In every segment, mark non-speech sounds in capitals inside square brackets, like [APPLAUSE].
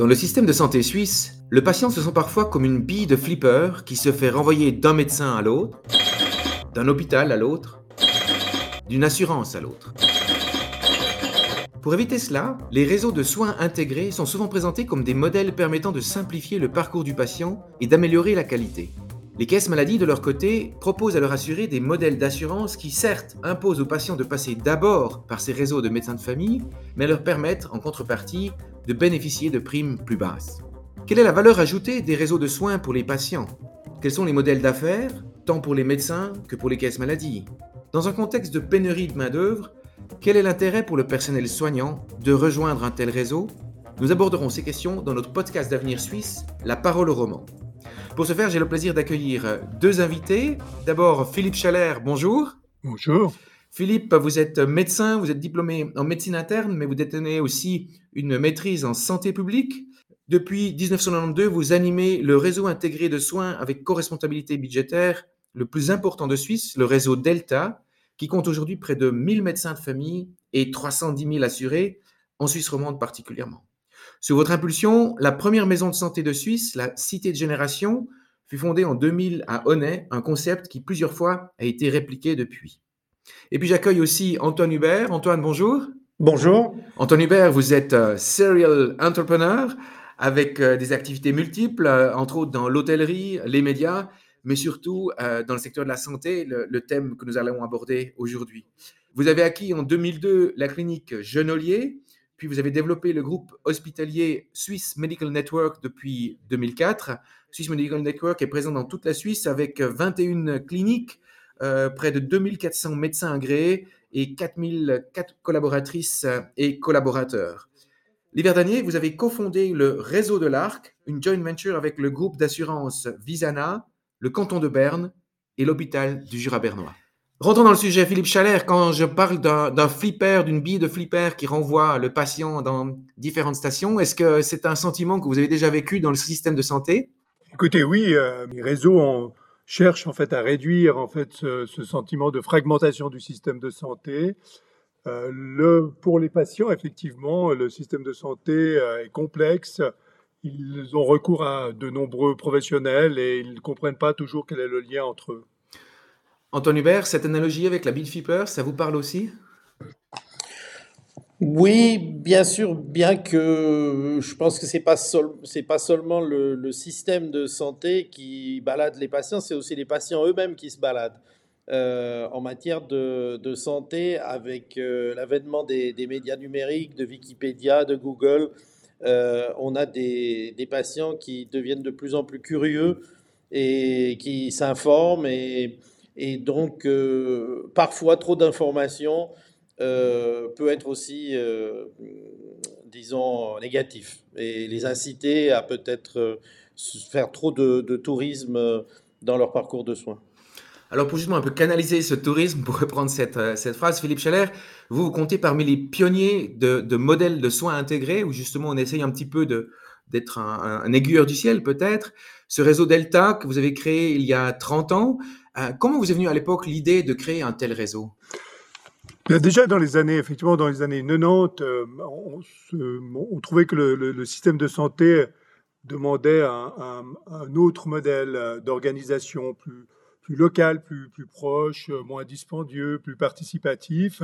Dans le système de santé suisse, le patient se sent parfois comme une bille de flipper qui se fait renvoyer d'un médecin à l'autre, d'un hôpital à l'autre, d'une assurance à l'autre. Pour éviter cela, les réseaux de soins intégrés sont souvent présentés comme des modèles permettant de simplifier le parcours du patient et d'améliorer la qualité. Les caisses maladies, de leur côté, proposent à leur assurer des modèles d'assurance qui, certes, imposent aux patients de passer d'abord par ces réseaux de médecins de famille, mais leur permettent, en contrepartie, de bénéficier de primes plus basses. Quelle est la valeur ajoutée des réseaux de soins pour les patients? Quels sont les modèles d'affaires, tant pour les médecins que pour les caisses maladies Dans un contexte de pénurie de main-d'œuvre, quel est l'intérêt pour le personnel soignant de rejoindre un tel réseau? Nous aborderons ces questions dans notre podcast d'avenir suisse, La parole au roman. Pour ce faire, j'ai le plaisir d'accueillir deux invités. D'abord, Philippe Chalère, bonjour. Bonjour. Philippe, vous êtes médecin, vous êtes diplômé en médecine interne, mais vous détenez aussi une maîtrise en santé publique. Depuis 1992, vous animez le réseau intégré de soins avec co-responsabilité budgétaire le plus important de Suisse, le réseau Delta, qui compte aujourd'hui près de 1000 médecins de famille et 310 000 assurés, en Suisse romande particulièrement. Sous votre impulsion, la première maison de santé de Suisse, la Cité de Génération, fut fondée en 2000 à Honnay, un concept qui plusieurs fois a été répliqué depuis. Et puis j'accueille aussi Antoine Hubert. Antoine, bonjour. Bonjour. Antoine Hubert, vous êtes euh, serial entrepreneur avec euh, des activités multiples, euh, entre autres dans l'hôtellerie, les médias, mais surtout dans le secteur de la santé, le, le thème que nous allons aborder aujourd'hui. Vous avez acquis en 2002 la clinique Genolier, puis vous avez développé le groupe hospitalier Swiss Medical Network depuis 2004. Swiss Medical Network est présent dans toute la Suisse avec 21 cliniques, euh, près de 2400 médecins agréés et 4004 collaboratrices et collaborateurs. L'hiver dernier, vous avez cofondé le Réseau de l'Arc, une joint venture avec le groupe d'assurance Visana, le canton de Berne et l'hôpital du Jura bernois. Rentrons dans le sujet, Philippe Chalère. Quand je parle d'un flipper, d'une bille de flipper qui renvoie le patient dans différentes stations, est-ce que c'est un sentiment que vous avez déjà vécu dans le système de santé? Écoutez, oui, euh, les réseaux cherchent en fait à réduire en fait ce, sentiment de fragmentation du système de santé. Euh, pour les patients, effectivement, le système de santé euh, est complexe. Ils ont recours à de nombreux professionnels et ils ne comprennent pas toujours quel est le lien entre eux. Antoine Hubert, cette analogie avec la Flipper, ça vous parle aussi? Oui, bien sûr, bien que je pense que c'est pas pas seulement le, système de santé qui balade les patients, c'est aussi les patients eux-mêmes qui se baladent. Euh, en matière de, santé, avec euh, l'avènement des, médias numériques, de Wikipédia, de Google, euh, on a des, patients qui deviennent de plus en plus curieux et qui s'informent et et donc, euh, parfois, trop d'informations euh, peut être aussi, euh, disons, négatif et les inciter à peut-être faire trop de, tourisme dans leur parcours de soins. Alors pour justement un peu canaliser ce tourisme, pour reprendre cette, phrase, Philippe Scheller, vous, vous comptez parmi les pionniers de, modèles de soins intégrés, où justement on essaye un petit peu de, d'être un, aiguilleur du ciel peut-être. Ce réseau Delta que vous avez créé il y a 30 ans, euh, comment vous est venue à l'époque l'idée de créer un tel réseau? Déjà dans les années, effectivement, dans les années 90, euh, on, trouvait que le, système de santé demandait un, autre modèle d'organisation plus, local, plus, proche, moins dispendieux, plus participatif.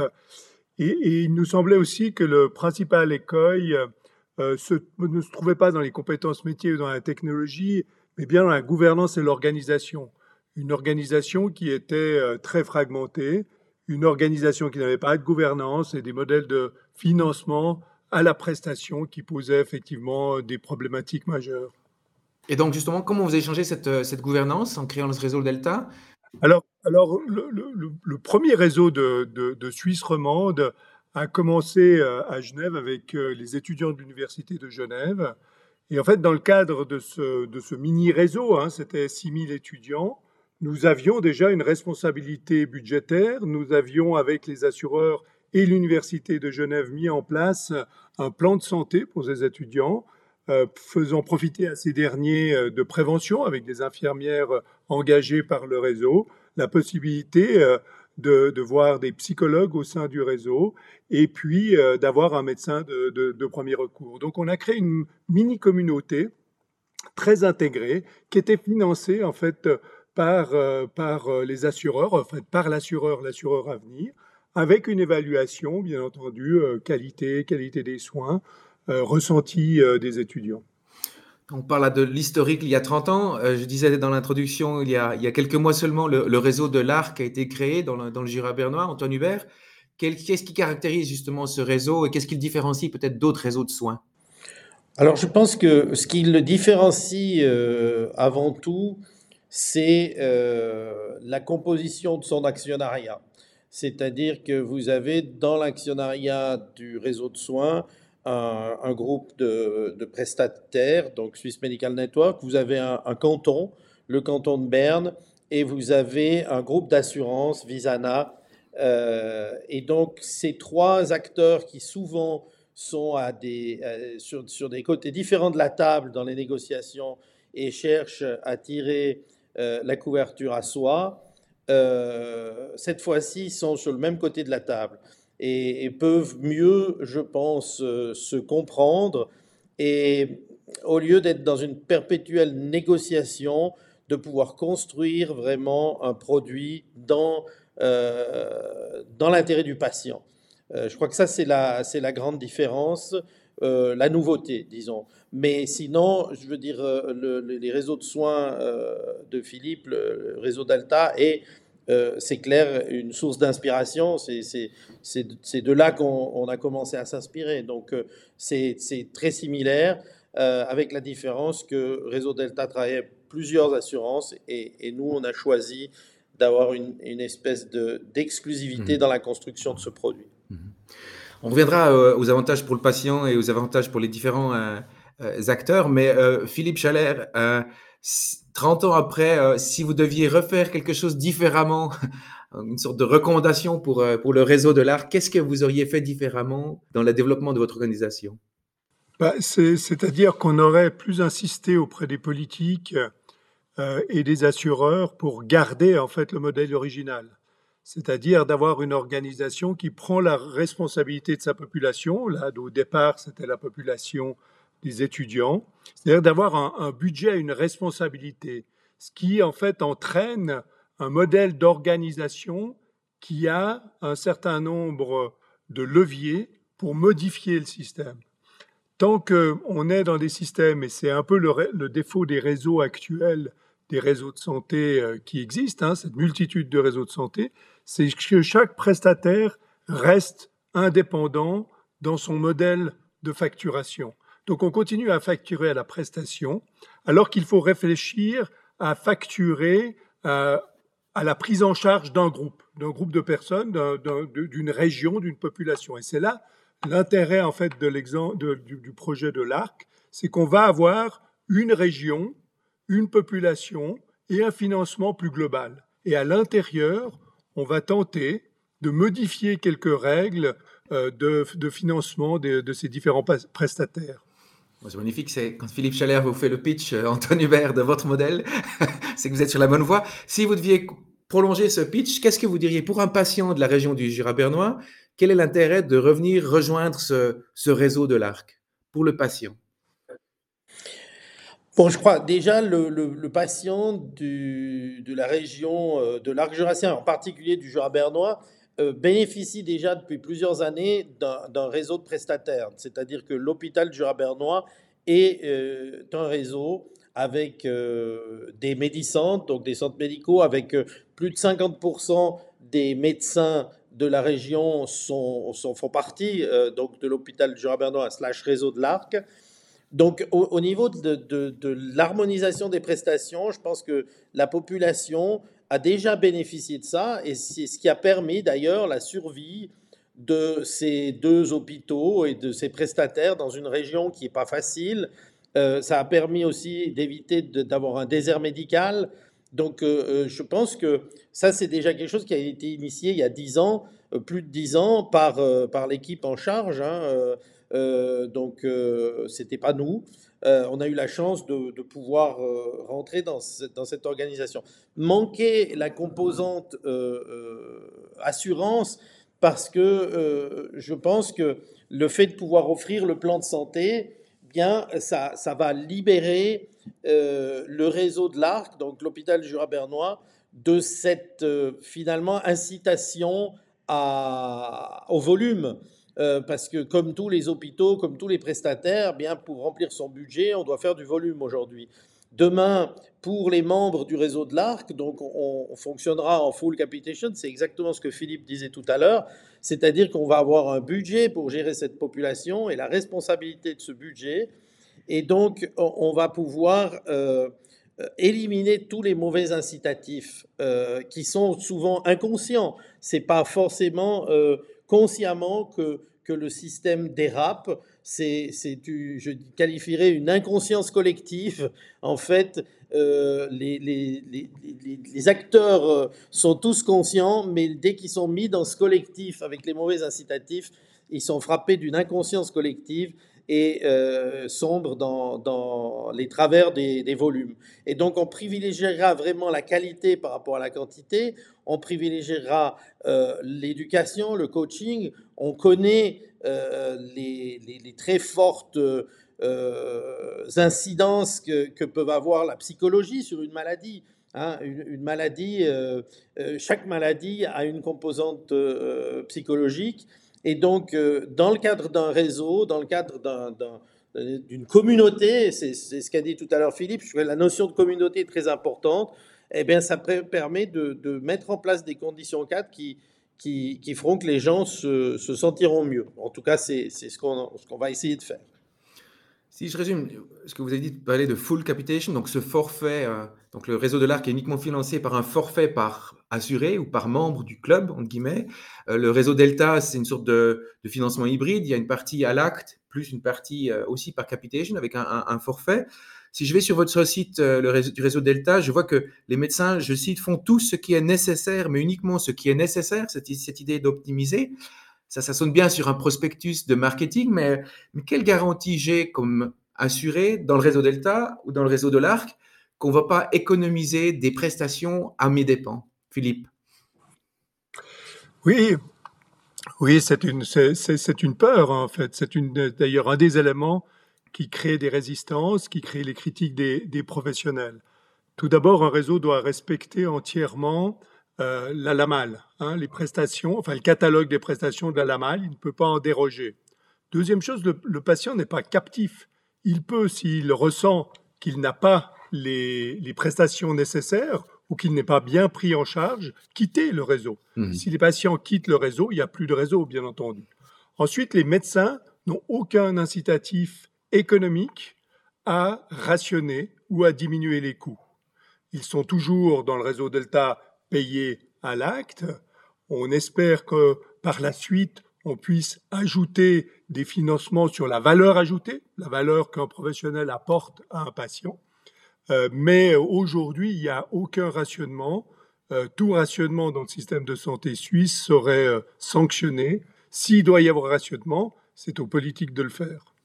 Et, il nous semblait aussi que le principal écueil euh, ne se trouvait pas dans les compétences métiers ou dans la technologie, mais bien dans la gouvernance et l'organisation une organisation qui était euh, très fragmentée, une organisation qui n'avait pas de gouvernance et des modèles de financement à la prestation qui posaient effectivement des problématiques majeures. Et donc justement, comment vous avez changé cette, euh, cette gouvernance en créant ce réseau Delta? Alors, alors le, premier réseau de, de, Suisse romande a commencé euh, à Genève avec les étudiants de l'Université de Genève. Et en fait, dans le cadre de ce, de ce mini-réseau, hein, c'était 6000 étudiants, nous avions déjà une responsabilité budgétaire. Nous avions, avec les assureurs et l'Université de Genève, mis en place un plan de santé pour ces étudiants, euh, faisant profiter à ces derniers euh, de prévention avec des infirmières engagées par le réseau, la possibilité euh, de, voir des psychologues au sein du réseau et puis d'avoir un médecin de, de, premier recours. Donc on a créé une mini-communauté très intégrée qui était financée en fait par, par les assureurs, en fait par l'assureur, l'assureur à venir, avec une évaluation, bien entendu, qualité, qualité des soins, ressenti des étudiants. On parle de l'historique il y a 30 ans. Euh, je disais dans l'introduction, il, y a, quelques mois seulement, le, réseau de l'ARC a été créé dans le, Jura bernois. Antoine Hubert, qu'est-ce qui caractérise justement ce réseau et qu'est-ce qui le différencie peut-être d'autres réseaux de soins? Alors je pense que ce qui le différencie euh, avant tout, c'est euh, la composition de son actionnariat. C'est-à-dire que vous avez dans l'actionnariat du réseau de soins un, groupe de, prestataires, donc Swiss Medical Network, vous avez un, canton, le canton de Berne, et vous avez un groupe d'assurance, Visana. Euh, et donc, ces trois acteurs qui souvent sont à des, euh, sur, des côtés différents de la table dans les négociations et cherchent à tirer euh, la couverture à soi, cette fois-ci, sont sur le même côté de la table et, peuvent mieux, je pense, euh, se comprendre et au lieu d'être dans une perpétuelle négociation, de pouvoir construire vraiment un produit dans, euh, dans l'intérêt du patient. Euh, je crois que ça, c'est la, c'est la grande différence, la nouveauté, disons. Mais sinon, je veux dire, les réseaux de soins de Philippe, le, réseau Delta, est euh, c'est clair, une source d'inspiration. C'est de là qu'on a commencé à s'inspirer. Donc, euh, c'est très similaire, euh, avec la différence que Réseau Delta travaillait plusieurs assurances et, nous, on a choisi d'avoir une, espèce d'exclusivité mmh. dans la construction de ce produit. Mmh. On reviendra aux avantages pour le patient et aux avantages pour les différents acteurs, mais Philippe Chalère, 30 ans après, euh, si vous deviez refaire quelque chose différemment, [LAUGHS] une sorte de recommandation pour, euh, pour le réseau de l'art, qu'est-ce que vous auriez fait différemment dans le développement de votre organisation? Bah, C'est-à-dire qu'on aurait plus insisté auprès des politiques euh, et des assureurs pour garder en fait le modèle original. C'est-à-dire d'avoir une organisation qui prend la responsabilité de sa population. Là, au départ, c'était la population des étudiants, c'est-à-dire d'avoir un, budget, une responsabilité, ce qui en fait entraîne un modèle d'organisation qui a un certain nombre de leviers pour modifier le système. Tant qu'on est dans des systèmes, et c'est un peu le, défaut des réseaux actuels, des réseaux de santé euh, qui existent, hein, cette multitude de réseaux de santé, c'est que chaque prestataire reste indépendant dans son modèle de facturation. Donc on continue à facturer à la prestation, alors qu'il faut réfléchir à facturer euh, à la prise en charge d'un groupe, d'un groupe de personnes, d'une région, d'une population. Et c'est là l'intérêt en fait de l'exemple du, du, projet de l'ARC, c'est qu'on va avoir une région, une population et un financement plus global. Et à l'intérieur, on va tenter de modifier quelques règles euh, de, financement de, ces différents prestataires. C'est magnifique, c'est quand Philippe Chalère vous fait le pitch, euh, Antoine Hubert, de votre modèle, [LAUGHS] c'est que vous êtes sur la bonne voie. Si vous deviez prolonger ce pitch, qu'est-ce que vous diriez pour un patient de la région du Jura bernois Quel est l'intérêt de revenir rejoindre ce, réseau de l'ARC pour le patient Bon, je crois déjà le, patient de la région euh, de l'arc jurassien, en particulier du Jura bernois, euh, bénéficie déjà depuis plusieurs années d'un réseau de prestataires. C'est-à-dire que l'hôpital du Jura-Bernois est euh, un réseau avec des médicentres, donc des centres médicaux, avec plus de 50% des médecins de la région sont, font partie donc de l'hôpital du Jura-Bernois slash réseau de l'Arc. Donc au, niveau de, l'harmonisation des prestations, je pense que la population a déjà bénéficié de ça et c'est ce qui a permis d'ailleurs la survie de ces deux hôpitaux et de ces prestataires dans une région qui n'est pas facile. Euh, ça a permis aussi d'éviter d'avoir un désert médical. Donc euh, euh, je pense que ça, c'est déjà quelque chose qui a été initié il y a dix ans plus de dix ans par, par l'équipe en charge. Hein, donc, c'était pas nous. on a eu la chance de, pouvoir rentrer dans, cette organisation. Manquer la composante assurance parce que je pense que le fait de pouvoir offrir le plan de santé, bien, ça, va libérer euh, le réseau de l'Arc, donc l'hôpital Jura-Bernois, de cette euh, finalement incitation au volume. Euh, parce que comme tous les hôpitaux, comme tous les prestataires, bien pour remplir son budget, on doit faire du volume aujourd'hui. Demain, pour les membres du réseau de l'ARC, donc on, fonctionnera en full capitation, c'est exactement ce que Philippe disait tout à l'heure, c'est-à-dire qu'on va avoir un budget pour gérer cette population et la responsabilité de ce budget, et donc on va pouvoir euh, éliminer tous les mauvais incitatifs euh, qui sont souvent inconscients. C'est pas forcément euh, consciemment que que le système dérape. C'est, je qualifierais une inconscience collective. En fait, euh, les, les, les, acteurs euh, sont tous conscients, mais dès qu'ils sont mis dans ce collectif avec les mauvais incitatifs, ils sont frappés d'une inconscience collective et euh, sombre dans, dans, les travers des, volumes. Et donc on privilégiera vraiment la qualité par rapport à la quantité, on privilégiera euh, l'éducation, le coaching, on connaît euh, les, les, très fortes incidences que, que, peuvent avoir la psychologie sur une maladie. Hein, une, maladie, chaque maladie a une composante psychologique et donc, euh, dans le cadre d'un réseau, dans le cadre d'une communauté, c'est ce qu'a dit tout à l'heure Philippe, je la notion de communauté est très importante, eh bien, ça permet de, mettre en place des conditions cadres qui, qui, feront que les gens se, sentiront mieux. En tout cas, c'est ce qu'on va essayer de faire. Si je résume ce que vous avez dit, parler de full capitation, donc ce forfait, euh, donc le réseau de l'ARC est uniquement financé par un forfait par assuré ou par membre du club, entre guillemets. Euh, le réseau Delta, c'est une sorte de, financement hybride. Il y a une partie à l'acte, plus une partie euh, aussi par capitation avec un, forfait. Si je vais sur votre site du réseau Delta, je vois que les médecins, je cite, font tout ce qui est nécessaire, mais uniquement ce qui est nécessaire, cette idée d'optimiser. Ça, ça sonne bien sur un prospectus de marketing, mais, mais quelle garantie j'ai comme assuré dans le réseau Delta ou dans le réseau de l'ARC qu'on ne va pas économiser des prestations à mes dépens Philippe? Oui, oui, c'est une, c'est, une peur en fait. C'est une, d'ailleurs un des éléments qui crée des résistances, qui crée les critiques des, des professionnels. Tout d'abord, un réseau doit respecter entièrement euh, la LAMAL, hein, les prestations, enfin le catalogue des prestations de la LAMAL, il ne peut pas en déroger. Deuxième chose, le, patient n'est pas captif. Il peut, s'il ressent qu'il n'a pas les, prestations nécessaires ou qu'il n'est pas bien pris en charge, quitter le réseau. Mmh. Si les patients quittent le réseau, il n'y a plus de réseau, bien entendu. Ensuite, les médecins n'ont aucun incitatif économique à rationner ou à diminuer les coûts. Ils sont toujours dans le réseau Delta payé à l'acte. On espère que par la suite, on puisse ajouter des financements sur la valeur ajoutée, la valeur qu'un professionnel apporte à un patient. Euh, mais aujourd'hui, il n'y a aucun rationnement. Euh, tout rationnement dans le système de santé suisse serait euh, sanctionné. S'il doit y avoir rationnement, c'est aux politiques de le faire.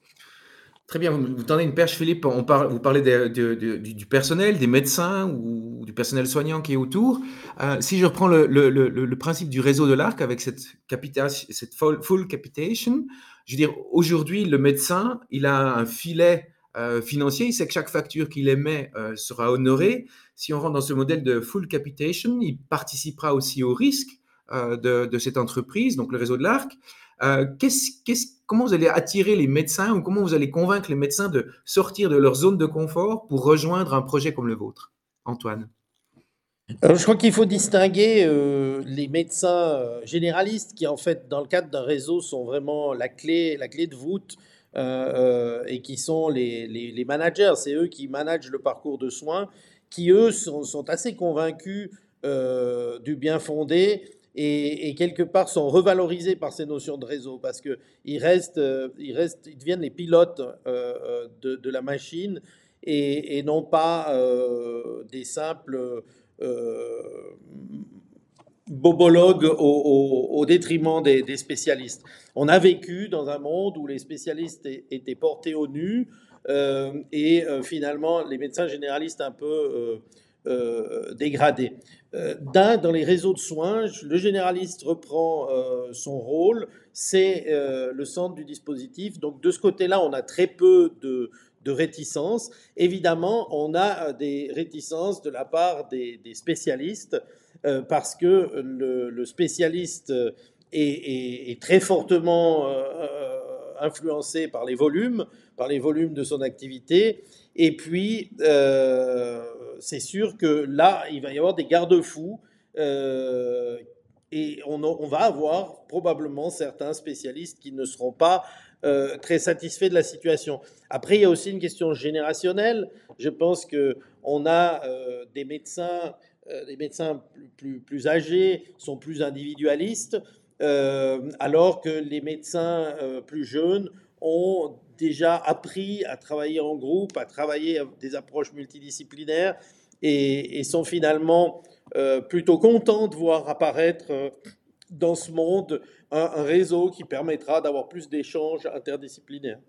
Très bien, vous, tendez une perche, Philippe. On parle, vous parlez du, personnel, des médecins ou du personnel soignant qui est autour. Euh, si je reprends le, principe du réseau de l'ARC avec cette, cette full, capitation, je veux dire, aujourd'hui, le médecin, il a un filet euh, financier, il sait que chaque facture qu'il émet euh, sera honorée. Si on rentre dans ce modèle de full capitation, il participera aussi au risque de, cette entreprise, donc le réseau de l'ARC. Euh, comment vous allez attirer les médecins ou comment vous allez convaincre les médecins de sortir de leur zone de confort pour rejoindre un projet comme le vôtre Antoine? Je crois qu'il faut distinguer euh, les médecins euh, généralistes qui, en fait, dans le cadre d'un réseau, sont vraiment la clé, la clé de voûte et qui sont les, les, managers. C'est eux qui managent le parcours de soins, qui, eux, sont, sont assez convaincus du bien fondé et, quelque part sont revalorisés par ces notions de réseau parce qu'ils restent, euh, ils restent, ils deviennent les pilotes euh, euh, de, la machine et, non pas des simples bobologue au, détriment des, spécialistes. On a vécu dans un monde où les spécialistes étaient portés au nu et finalement les médecins généralistes un peu dégradés. D'un, dans les réseaux de soins, le généraliste reprend son rôle, c'est le centre du dispositif. Donc de ce côté-là, on a très peu de, de réticence. Évidemment, on a euh, des réticences de la part des, spécialistes euh, parce que le, spécialiste est, très fortement euh, influencé par les volumes, par les volumes de son activité. Et puis, c'est sûr que là, il va y avoir des garde-fous. et on, va avoir probablement certains spécialistes qui ne seront pas euh, très satisfait de la situation. Après, il y a aussi une question générationnelle. Je pense que on a euh, des médecins, euh, des médecins plus, plus, âgés sont plus individualistes, alors que les médecins plus jeunes ont déjà appris à travailler en groupe, à travailler des approches multidisciplinaires et, et sont finalement plutôt contents de voir apparaître dans ce monde un, réseau qui permettra d'avoir plus d'échanges interdisciplinaires.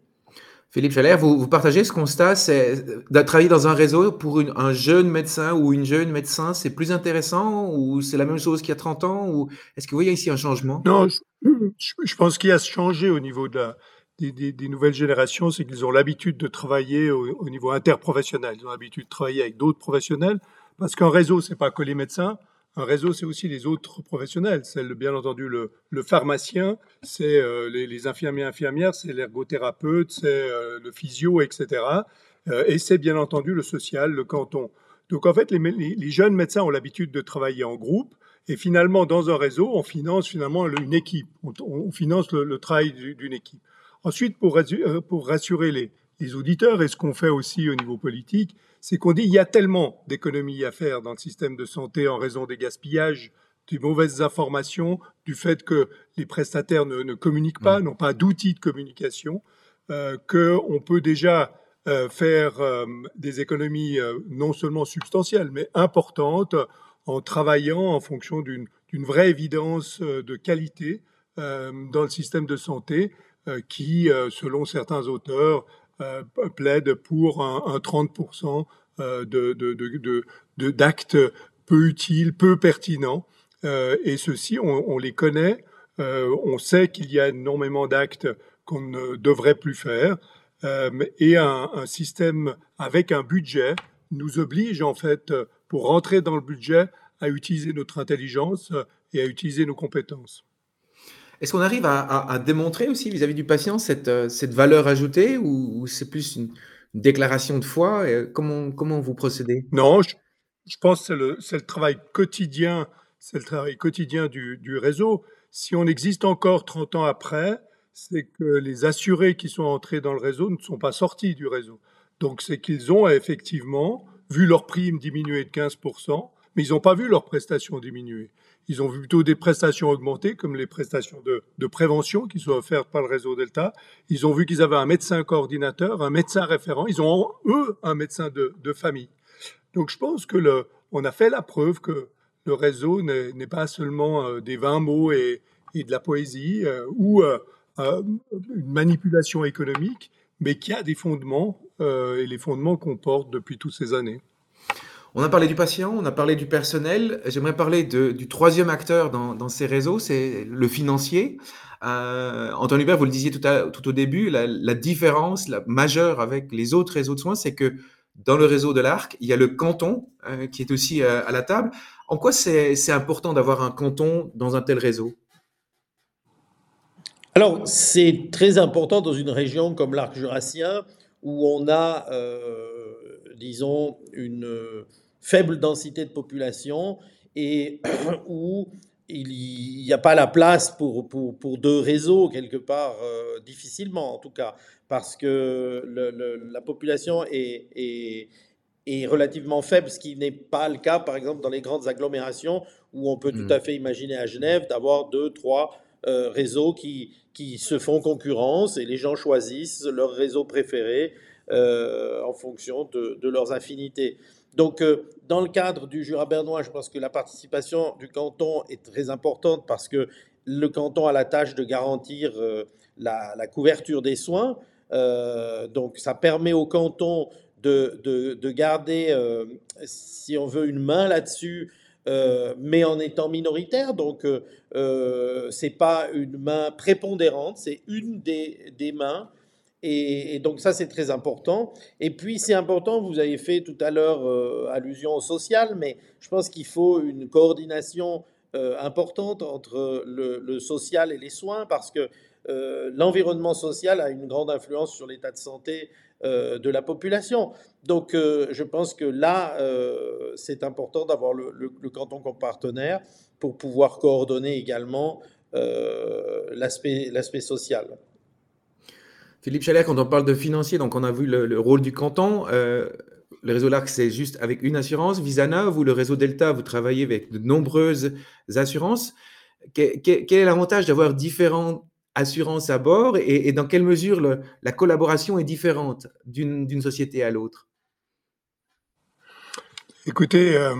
Philippe Chalère, vous, partagez ce constat, c'est de travailler dans un réseau pour un jeune médecin ou une jeune médecin, c'est plus intéressant ou c'est la même chose qu'il y a 30 ans ou est-ce que vous voyez ici un changement? Non, je, pense qu'il y a changé au niveau de des, nouvelles générations, c'est qu'ils ont l'habitude de travailler au, au, niveau interprofessionnel, ils ont l'habitude de travailler avec d'autres professionnels parce qu'un réseau, c'est pas que les médecins, un réseau, c'est aussi les autres professionnels. C'est bien entendu le, pharmacien, c'est euh, les, infirmiers infirmières, c'est l'ergothérapeute, c'est euh, le physio, etc. Euh, et c'est bien entendu le social, le canton. Donc en fait, les, jeunes médecins ont l'habitude de travailler en groupe. Et finalement, dans un réseau, on finance finalement une équipe. On, finance le, travail d'une équipe. Ensuite, pour, pour rassurer les, les auditeurs et ce qu'on fait aussi au niveau politique, c'est qu'on dit il y a tellement d'économies à faire dans le système de santé en raison des gaspillages, des mauvaises informations, du fait que les prestataires ne, communiquent pas, mm. n'ont pas d'outils de communication, euh, qu'on peut déjà euh, faire euh, des économies euh, non seulement substantielles, mais importantes en travaillant en fonction d'une vraie évidence de qualité dans le système de santé qui, selon certains auteurs, euh, plaide pour un, 30% euh, de, d'actes peu utiles, peu pertinents. Euh, et ceux-ci, on, les connaît. on sait qu'il y a énormément d'actes qu'on ne devrait plus faire. et un, un, système avec un budget nous oblige, en fait, pour rentrer dans le budget, à utiliser notre intelligence et à utiliser nos compétences. Est-ce qu'on arrive à, démontrer aussi vis-à-vis du patient cette, euh, valeur ajoutée ou, c'est plus une, déclaration de foi comment, comment vous procédez? Non, je, pense que c'est le, travail quotidien, le travail quotidien du, du, réseau. Si on existe encore 30 ans après, c'est que les assurés qui sont entrés dans le réseau ne sont pas sortis du réseau. Donc c'est qu'ils ont effectivement vu leur prime diminuer de 15%, mais ils n'ont pas vu leurs prestations diminuer. Ils ont vu plutôt des prestations augmenter, comme les prestations de, prévention qui sont offertes par le réseau Delta. Ils ont vu qu'ils avaient un médecin coordinateur, un médecin référent. Ils ont, eux, un médecin de, famille. Donc je pense que le, on a fait la preuve que le réseau n'est pas seulement euh, des 20 mots et, de la poésie euh, ou euh, une manipulation économique, mais qu'il y a des fondements et les fondements qu'on porte depuis toutes ces années. On a parlé du patient, on a parlé du personnel. J'aimerais parler du troisième acteur dans, ces réseaux, c'est le financier. Euh, Antoine Hubert, vous le disiez tout, au début, la, différence majeure avec les autres réseaux de soins, c'est que dans le réseau de l'ARC, il y a le canton euh, qui est aussi euh, à la table. En quoi c'est important d'avoir un canton dans un tel réseau? Alors, c'est très important dans une région comme l'Arc jurassien où on a, disons, une faible densité de population et [CLEARS THROAT] où il n'y a pas la place pour, pour, pour, deux réseaux, quelque part, euh, difficilement en tout cas, parce que la population est, est, est, relativement faible, ce qui n'est pas le cas, par exemple, dans les grandes agglomérations, où on peut tout hmm. à fait imaginer à Genève d'avoir deux, trois euh, réseaux qui, qui se font concurrence et les gens choisissent leur réseau préféré euh, en fonction de, de leurs affinités. Donc, dans le cadre du Jura bernois, je pense que la participation du canton est très importante parce que le canton a la tâche de garantir la, couverture des soins. donc, ça permet au canton de, garder, si on veut, une main là-dessus euh, mais en étant minoritaire. Donc, euh, euh, c'est pas une main prépondérante, c'est une des, des mains. Et, donc ça, c'est très important. Et puis, c'est important, vous avez fait tout à l'heure allusion au social, mais je pense qu'il faut une coordination importante entre le, social et les soins, parce que l'environnement social a une grande influence sur l'état de santé euh, de la population. Donc euh, je pense que là, euh, c'est important d'avoir le, canton comme partenaire pour pouvoir coordonner également l'aspect social. Philippe Chalet, quand on parle de financier, donc on a vu le, rôle du canton. le réseau LARC, c'est juste avec une assurance. Visana, vous, le réseau Delta, vous travaillez avec de nombreuses assurances. quel est l'avantage d'avoir différents assurance à bord et, dans quelle mesure la collaboration est différente d'une société à l'autre? Écoutez, euh,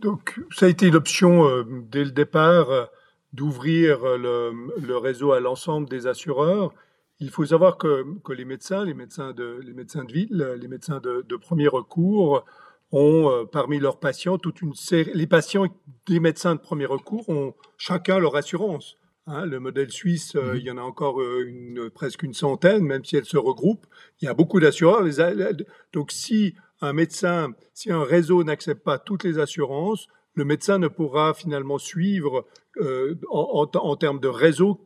donc ça a été l'option euh, dès le départ euh, d'ouvrir le, réseau à l'ensemble des assureurs. Il faut savoir que, que, les médecins, les médecins de, les médecins de ville, les médecins de, de premier recours ont parmi leurs patients toute une série. Les patients des médecins de premier recours ont chacun leur assurance. Hein, le modèle suisse, euh, mhm. il y en a encore euh, une, presque une centaine, même si elles se regroupent. Il y a beaucoup d'assureurs. Donc, si un médecin, si un réseau n'accepte pas toutes les assurances, le médecin ne pourra finalement suivre euh, en, termes de réseau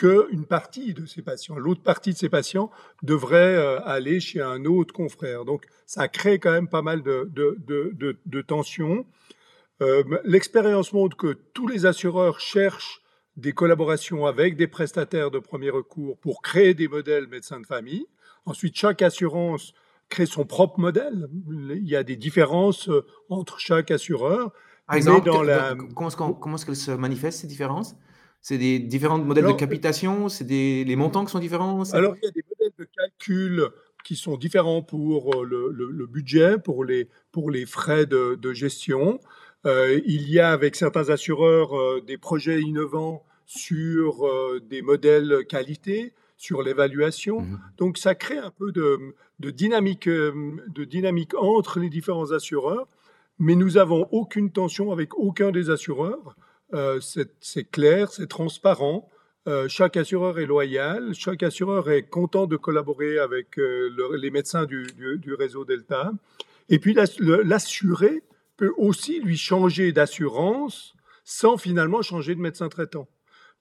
qu'une partie de ses patients. L'autre partie de ses patients devrait aller chez un autre confrère. Donc, ça crée quand même pas mal de, de tensions. L'expérience montre que tous les assureurs cherchent des collaborations avec des prestataires de premier recours pour créer des modèles médecins de famille. Ensuite, chaque assurance crée son propre modèle. Il y a des différences euh, entre chaque assureur. Par exemple, comment est-ce qu'elles se manifestent, ces différences? C'est des différents modèles de capitation C'est des les montants qui sont différents Alors, il y a des modèles de calcul qui sont différents pour euh, le, budget, pour les, pour les frais de, gestion. Euh, il y a avec certains assureurs des projets innovants sur euh, des modèles qualité, sur l'évaluation. Mmh Donc ça crée un peu de, dynamique, euh, de dynamique entre les différents assureurs, mais nous n'avons aucune tension avec aucun des assureurs. Euh, c'est clair, c'est transparent. chaque assureur est loyal, chaque assureur est content de collaborer avec les médecins du, réseau Delta. Et puis l'assuré peut aussi lui changer d'assurance sans finalement changer de médecin traitant.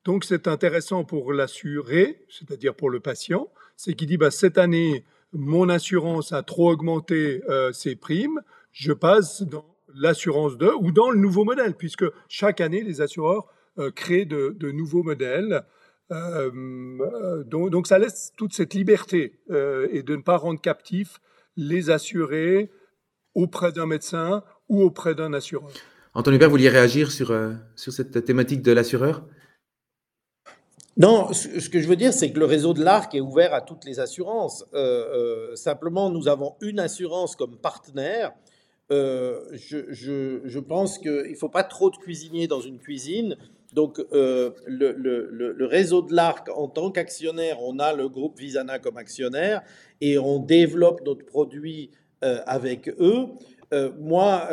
Donc c'est intéressant pour l'assuré, c'est-à-dire pour le patient, c'est qu'il dit bah, cette année, mon assurance a trop augmenté euh, ses primes, je passe dans l'assurance 2 ou dans le nouveau modèle, puisque chaque année, les assureurs euh, créent de, nouveaux modèles. Euh, donc, donc, ça laisse toute cette liberté et de ne pas rendre captifs les assurés auprès d'un médecin ou auprès d'un assureur. Anthony Hubert, vous vouliez réagir sur, sur cette thématique de l'assureur? Non, ce que je veux dire, c'est que le réseau de l'ARC est ouvert à toutes les assurances. Euh, euh, simplement, nous avons une assurance comme partenaire. Euh, je, pense qu'il ne faut pas trop de cuisiniers dans une cuisine. Donc, le, réseau de l'ARC, en tant qu'actionnaire, on a le groupe Visana comme actionnaire et on développe notre produit avec eux. moi,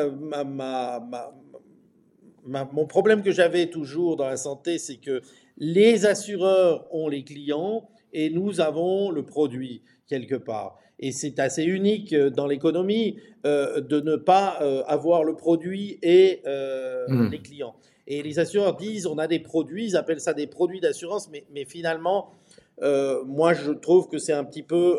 mon problème que j'avais toujours dans la santé, c'est que les assureurs ont les clients et nous avons le produit quelque part. Et c'est assez unique euh, dans l'économie euh, de ne pas euh, avoir le produit et hmm. les clients. Et les assureurs disent on a des produits, ils appellent ça des produits d'assurance, mais, mais, finalement, moi je trouve que c'est un petit peu,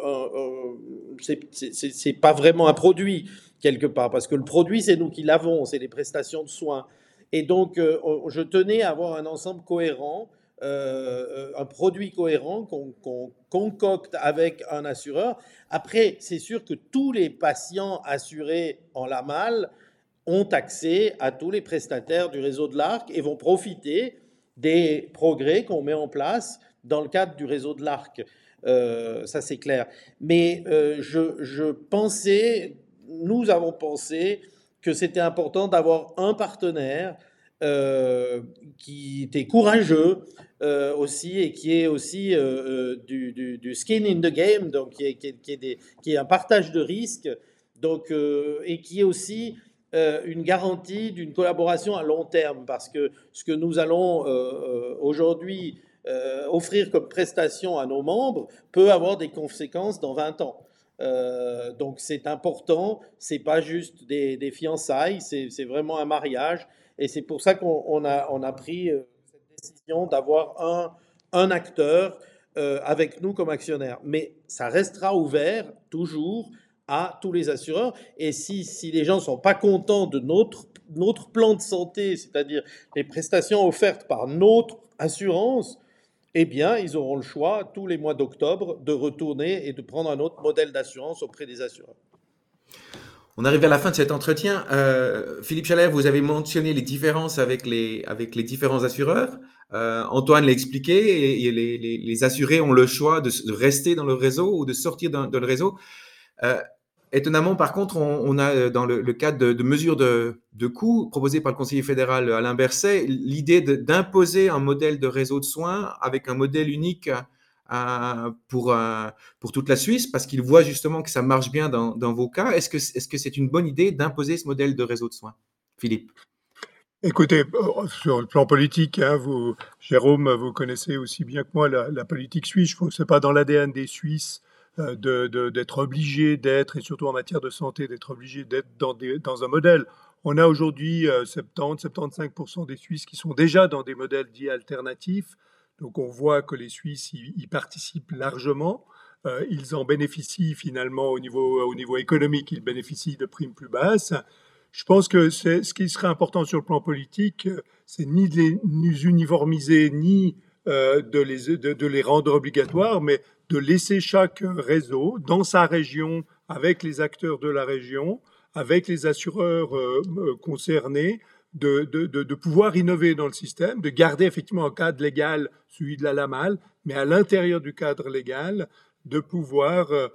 c'est pas vraiment un produit quelque part, parce que le produit c'est nous qui l'avons, c'est les prestations de soins. Et donc je tenais à avoir un ensemble cohérent euh, un produit cohérent qu'on concocte avec un assureur. Après, c'est sûr que tous les patients assurés en la malle ont accès à tous les prestataires du réseau de l'ARC et vont profiter des progrès qu'on met en place dans le cadre du réseau de l'ARC. Euh, ça, c'est clair. Mais euh, je, pensais nous avons pensé que c'était important d'avoir un partenaire euh, qui était courageux euh, aussi et qui est aussi euh, du, du, skin in the game, donc qui est, un partage de risques, donc, et qui est aussi une garantie d'une collaboration à long terme, parce que ce que nous allons aujourd'hui offrir comme prestation à nos membres peut avoir des conséquences dans 20 ans. Euh, donc c'est important, c'est pas juste des, fiançailles, c'est vraiment un mariage. Et c'est pour ça qu'on a, pris euh, d'avoir un, un acteur euh, avec nous comme actionnaire. Mais ça restera ouvert toujours à tous les assureurs. Et si, si les gens ne sont pas contents de notre, notre plan de santé, c'est-à-dire les prestations offertes par notre assurance, eh bien, ils auront le choix tous les mois d'octobre de retourner et de prendre un autre modèle d'assurance auprès des assureurs. On arrive à la fin de cet entretien. Euh, Philippe Chalère, vous avez mentionné les différences avec les, différents assureurs. Euh, Antoine l'a expliqué, et, les, assurés ont le choix de, rester dans le réseau ou de sortir dans, le réseau. Euh, Étonnamment, par contre, on, a dans le, cadre de, mesures de, coûts proposées par le conseiller fédéral Alain Berset, l'idée d'imposer un modèle de réseau de soins avec un modèle unique pour, euh, pour toute la Suisse, parce qu'il voit justement que ça marche bien dans, vos cas. Est-ce que c'est -ce c'est une bonne idée d'imposer ce modèle de réseau de soins Philippe? Écoutez, sur le plan politique, hein, vous, Jérôme, vous connaissez aussi bien que moi la, politique suisse. Je que ce n'est pas dans l'ADN des Suisses euh, d'être obligé d'être, et surtout en matière de santé, d'être obligé d'être dans, dans, un modèle. On a aujourd'hui 70-75% euh, des Suisses qui sont déjà dans des modèles dits alternatifs. Donc on voit que les Suisses y, participent largement. Euh, ils en bénéficient finalement au niveau, au niveau économique, ils bénéficient de primes plus basses. Je pense que ce qui serait important sur le plan politique, c'est ni de les uniformiser, ni de, les, de, les rendre obligatoires, mais de laisser chaque réseau dans sa région, avec les acteurs de la région, avec les assureurs euh, euh, concernés, de, de, pouvoir innover dans le système, de garder effectivement un cadre légal, celui de la LAMAL, mais à l'intérieur du cadre légal, de pouvoir euh,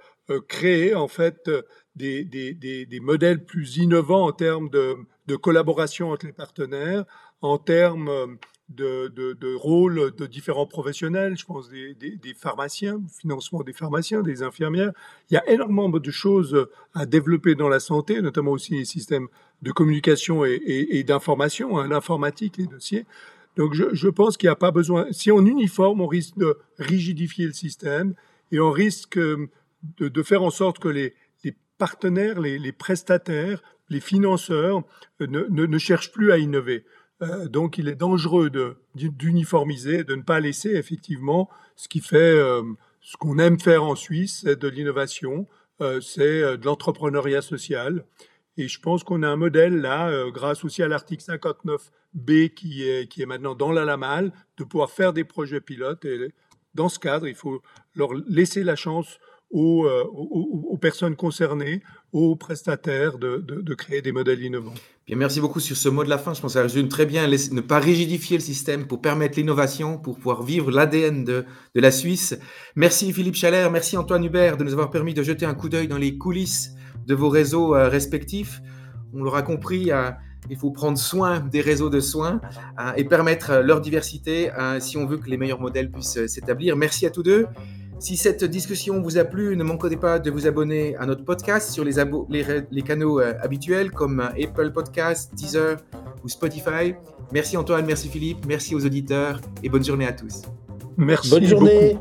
créer en fait des, des, des, modèles plus innovants en termes de, de collaboration entre les partenaires, en termes de, de, rôles de différents professionnels, je pense des, des, pharmaciens, financement des pharmaciens, des infirmières. Il y a énormément de choses à développer dans la santé, notamment aussi les systèmes de communication et, d'information, hein, l'informatique, les dossiers. Donc je, pense qu'il n'y a pas besoin, si on uniforme, on risque de rigidifier le système et on risque euh, de, faire en sorte que les, partenaires, les, prestataires, les financeurs euh, ne, cherchent plus à innover. Euh, donc il est dangereux d'uniformiser, de, ne pas laisser effectivement ce qui fait ce qu'on aime faire en Suisse, c'est de l'innovation, c'est de l'entrepreneuriat social. Et je pense qu'on a un modèle là, grâce aussi à l'article 59B qui est, qui est maintenant dans la LAMAL, de pouvoir faire des projets pilotes. Et dans ce cadre, il faut leur laisser la chance aux, aux, personnes concernées, aux prestataires de, de créer des modèles innovants. Bien, merci beaucoup sur ce mot de la fin. Je pense que ça résume très bien ne pas rigidifier le système pour permettre l'innovation, pour pouvoir vivre l'ADN de, de, la Suisse. Merci Philippe Chalère, merci Antoine Hubert de nous avoir permis de jeter un coup d'œil dans les coulisses de vos réseaux euh, respectifs. On l'aura compris, euh, il faut prendre soin des réseaux de soins euh, et permettre leur diversité si on veut que les meilleurs modèles puissent s'établir. Merci à tous deux. Si cette discussion vous a plu, ne manquez pas de vous abonner à notre podcast sur les, les, canaux euh, habituels comme euh, Apple Podcasts, Deezer ou Spotify. Merci Antoine, merci Philippe, merci aux auditeurs et bonne journée à tous. Merci. Bonne journée.